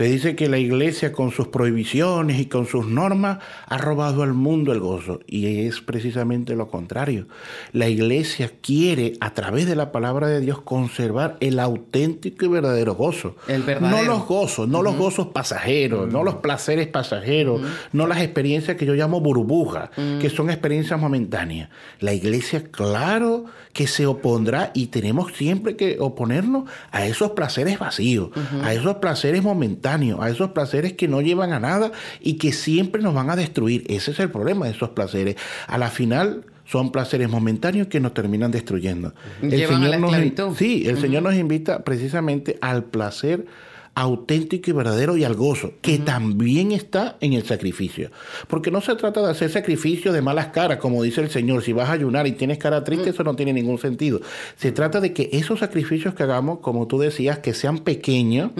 Se dice que la iglesia con sus prohibiciones y con sus normas ha robado al mundo el gozo y es precisamente lo contrario. La iglesia quiere a través de la palabra de Dios conservar el auténtico y verdadero gozo. El verdadero. No los gozos, no los gozos pasajeros, no los placeres pasajeros, no las experiencias que yo llamo burbujas, que son experiencias momentáneas. La iglesia, claro que se opondrá y tenemos siempre que oponernos a esos placeres vacíos, a esos placeres momentáneos a esos placeres que no llevan a nada y que siempre nos van a destruir. Ese es el problema de esos placeres. A la final son placeres momentáneos que nos terminan destruyendo. Llevan a la nos, sí, el Señor nos invita precisamente al placer auténtico y verdadero y al gozo, que también está en el sacrificio. Porque no se trata de hacer sacrificio de malas caras, como dice el Señor, si vas a ayunar y tienes cara triste, eso no tiene ningún sentido. Se trata de que esos sacrificios que hagamos, como tú decías, que sean pequeños,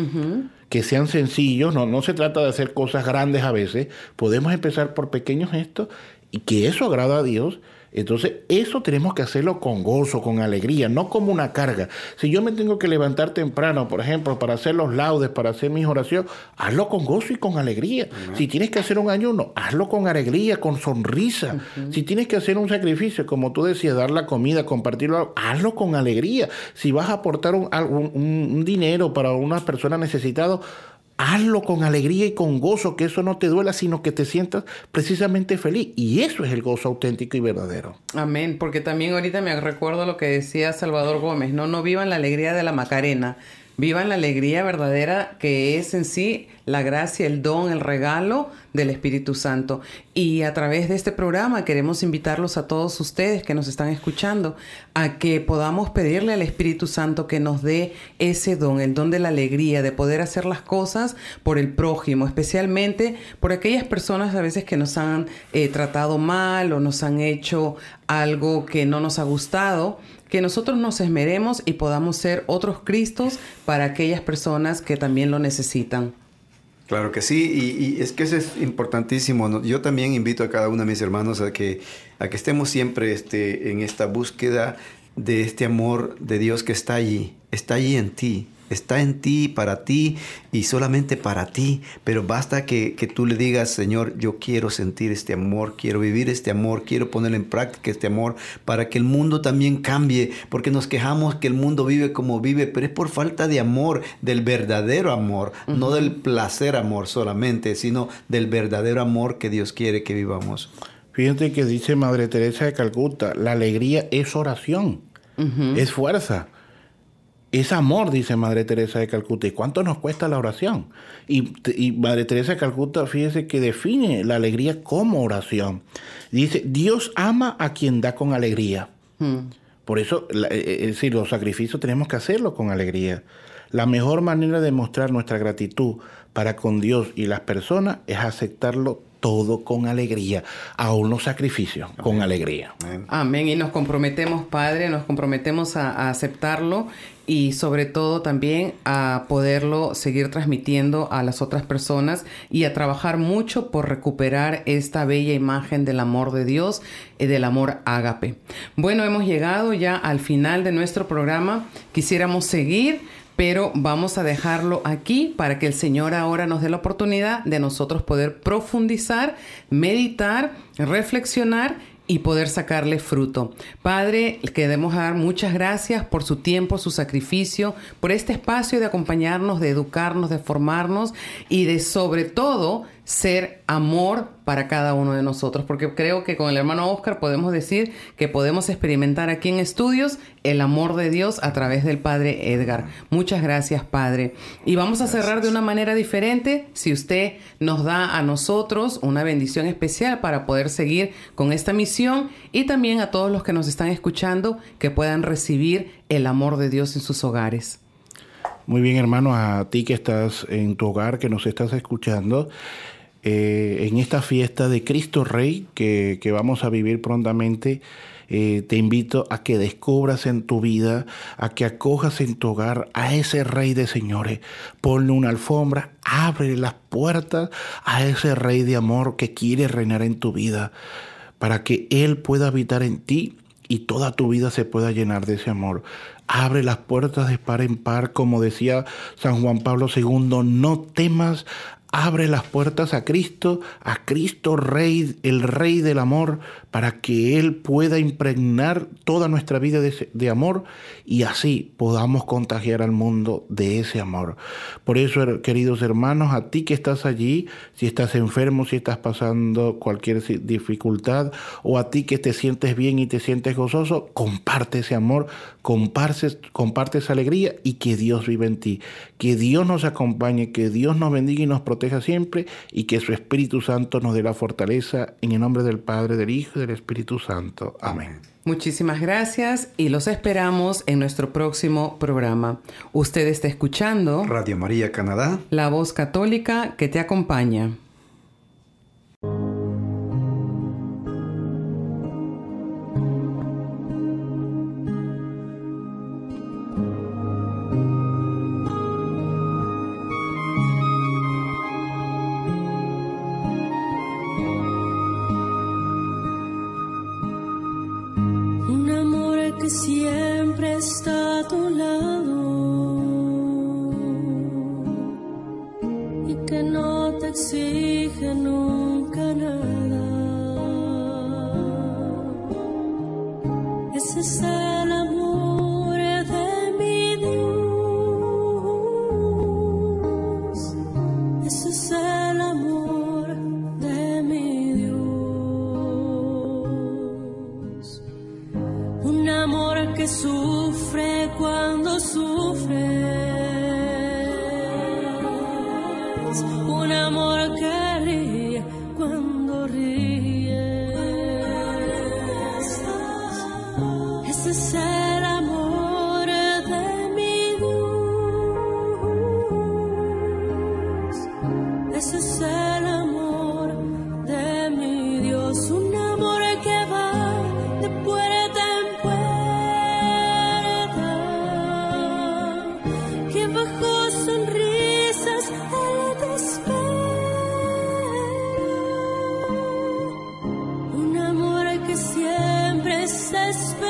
que sean sencillos, no, no se trata de hacer cosas grandes a veces, podemos empezar por pequeños gestos y que eso agrada a Dios entonces, eso tenemos que hacerlo con gozo, con alegría, no como una carga. Si yo me tengo que levantar temprano, por ejemplo, para hacer los laudes, para hacer mis oraciones, hazlo con gozo y con alegría. Si tienes que hacer un ayuno, hazlo con alegría, con sonrisa. Si tienes que hacer un sacrificio, como tú decías, dar la comida, compartirlo, hazlo con alegría. Si vas a aportar un, un- un dinero para una persona necesitada, hazlo con alegría y con gozo, que eso no te duela, sino que te sientas precisamente feliz. Y eso es el gozo auténtico y verdadero. Amén, porque también ahorita me recuerdo lo que decía Salvador Gómez, no, no vivan la alegría de la Macarena, vivan la alegría verdadera que es en sí la gracia, el don, el regalo del Espíritu Santo. Y a través de este programa queremos invitarlos a todos ustedes que nos están escuchando a que podamos pedirle al Espíritu Santo que nos dé ese don, el don de la alegría, de poder hacer las cosas por el prójimo, especialmente por aquellas personas a veces que nos han eh, tratado mal o nos han hecho algo que no nos ha gustado que nosotros nos esmeremos y podamos ser otros Cristos para aquellas personas que también lo necesitan. Claro que sí, y, es que eso es importantísimo. Yo también invito a cada uno de mis hermanos a que, a que estemos siempre este, en esta búsqueda de este amor de Dios que está allí, está allí en ti, está en ti, para ti y solamente para ti. Pero basta que, que tú le digas, Señor, yo quiero sentir este amor, quiero vivir este amor, quiero poner en práctica este amor para que el mundo también cambie, porque nos quejamos que el mundo vive como vive, pero es por falta de amor, del verdadero amor, no del placer amor solamente, sino del verdadero amor que Dios quiere que vivamos. Fíjate que dice Madre Teresa de Calcuta, la alegría es oración, es fuerza. Es amor, dice Madre Teresa de Calcuta. ¿Y cuánto nos cuesta la oración? Y, y Madre Teresa de Calcuta, fíjese que define la alegría como oración. Dice, Dios ama a quien da con alegría. Por eso, la- eh, es decir, los sacrificios tenemos que hacerlo con alegría. La mejor manera de mostrar nuestra gratitud para con Dios y las personas es aceptarlo todo con alegría, aún los sacrificios con alegría. Amén. Y nos comprometemos, Padre, nos comprometemos a, a aceptarlo y sobre todo también a poderlo seguir transmitiendo a las otras personas y a trabajar mucho por recuperar esta bella imagen del amor de Dios y del amor ágape. Bueno, hemos llegado ya al final de nuestro programa. Quisiéramos seguir pero vamos a dejarlo aquí para que el Señor ahora nos dé la oportunidad de nosotros poder profundizar, meditar, reflexionar y poder sacarle fruto. Padre, queremos dar muchas gracias por su tiempo, su sacrificio, por este espacio de acompañarnos, de educarnos, de formarnos y de sobre todo ser amor para cada uno de nosotros, porque creo que con el hermano Oscar podemos decir que podemos experimentar aquí en estudios el amor de Dios a través del Padre Edgar. Muchas gracias, Padre. Y vamos a cerrar de una manera diferente, si usted nos da a nosotros una bendición especial para poder seguir con esta misión y también a todos los que nos están escuchando que puedan recibir el amor de Dios en sus hogares. Muy bien, hermano, a ti que estás en tu hogar, que nos estás escuchando, eh, en esta fiesta de Cristo Rey que, vamos a vivir prontamente, eh, te invito a que descubras en tu vida, a que acojas en tu hogar a ese Rey de Señores. Ponle una alfombra, abre las puertas a ese Rey de amor que quiere reinar en tu vida, para que Él pueda habitar en ti y toda tu vida se pueda llenar de ese amor. Abre las puertas de par en par, como decía San Juan Pablo II, no temas abre las puertas a Cristo, a Cristo Rey, el Rey del amor, para que Él pueda impregnar toda nuestra vida de, amor y así podamos contagiar al mundo de ese amor. Por eso, queridos hermanos, a ti que estás allí, si estás enfermo, si estás pasando cualquier dificultad, o a ti que te sientes bien y te sientes gozoso, comparte ese amor, comparte, comparte esa alegría y que Dios vive en ti. Que Dios nos acompañe, que Dios nos bendiga y nos proteja siempre y que su Espíritu Santo nos dé la fortaleza en el nombre del Padre, del Hijo del Espíritu Santo. Amén. Muchísimas gracias y los esperamos en nuestro próximo programa. Usted está escuchando Radio María Canadá, la voz católica que te acompaña. Es